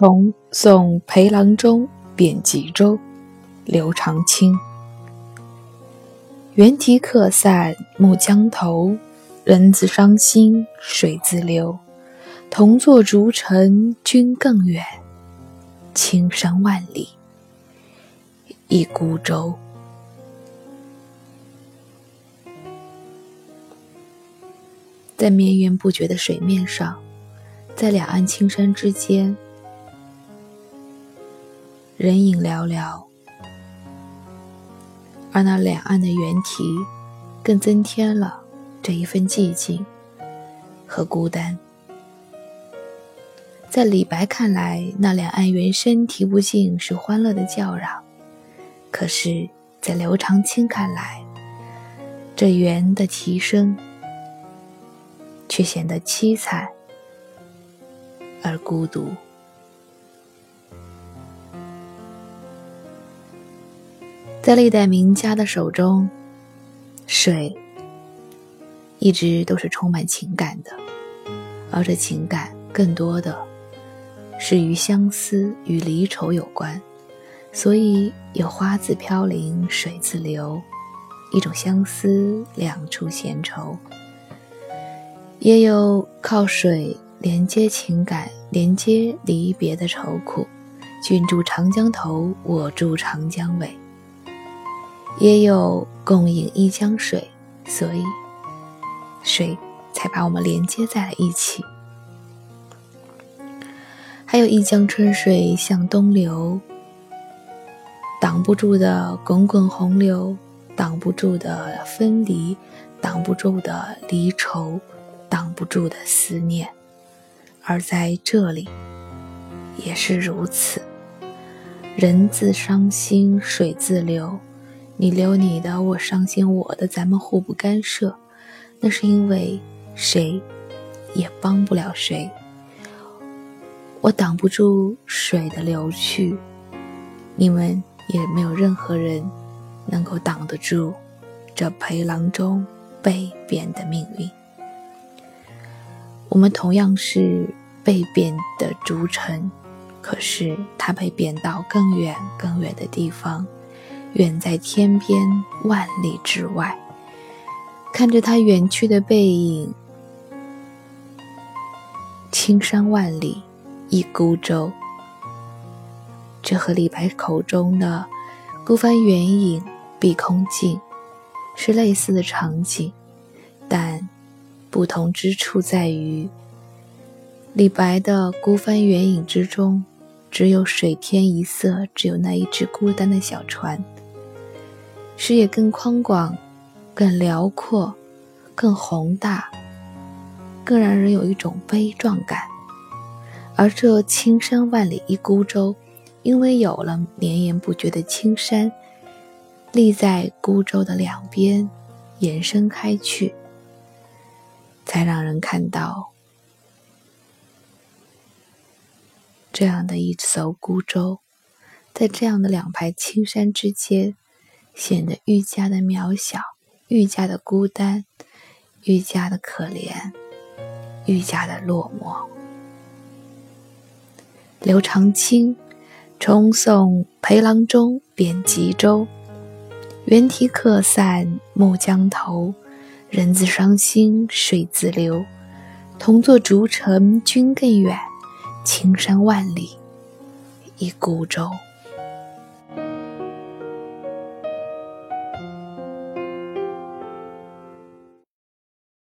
重送裴郎中贬吉州。刘长卿。猿啼客散暮江头，人自伤心水自流。同坐逐尘君更远，青山万里一孤舟。在绵延不绝的水面上，在两岸青山之间，人影寥寥。而那两岸的猿啼，更增添了这一份寂静和孤单。在李白看来，那两岸猿声啼不尽，是欢乐的叫嚷；可是，在刘长卿看来，这猿的啼声却显得凄惨而孤独。在历代名家的手中，水一直都是充满情感的，而这情感更多的是与相思与离愁有关，所以有花自飘零水自流，一种相思两处闲愁；也有靠水连接情感、连接离别的愁苦。君住长江头，我住长江尾。也有共饮一江水，所以水才把我们连接在了一起。还有一江春水向东流，挡不住的滚滚洪流，挡不住的分离，挡不住的离愁，挡不住的思念。而在这里，也是如此。人自伤心水自流。你留你的，我伤心我的，咱们互不干涉。那是因为谁也帮不了谁。我挡不住水的流去，你们也没有任何人能够挡得住这裴郎中被贬的命运。我们同样是被贬的逐臣，可是他被贬到更远更远的地方。远在天边万里之外，看着他远去的背影，青山万里一孤舟。这和李白口中的“孤帆远影碧空尽”是类似的场景，但不同之处在于，李白的“孤帆远影”之中，只有水天一色，只有那一只孤单的小船。视野更宽广，更辽阔，更宏大，更让人有一种悲壮感。而这青山万里一孤舟，因为有了绵延不绝的青山，立在孤舟的两边，延伸开去，才让人看到这样的一艘孤舟，在这样的两排青山之间。显得愈加的渺小，愈加的孤单，愈加的可怜，愈加的落寞。刘长卿重送裴郎中贬吉州，猿啼客散暮江头，人自伤心水自流。同坐竹城君更远，青山万里一孤舟。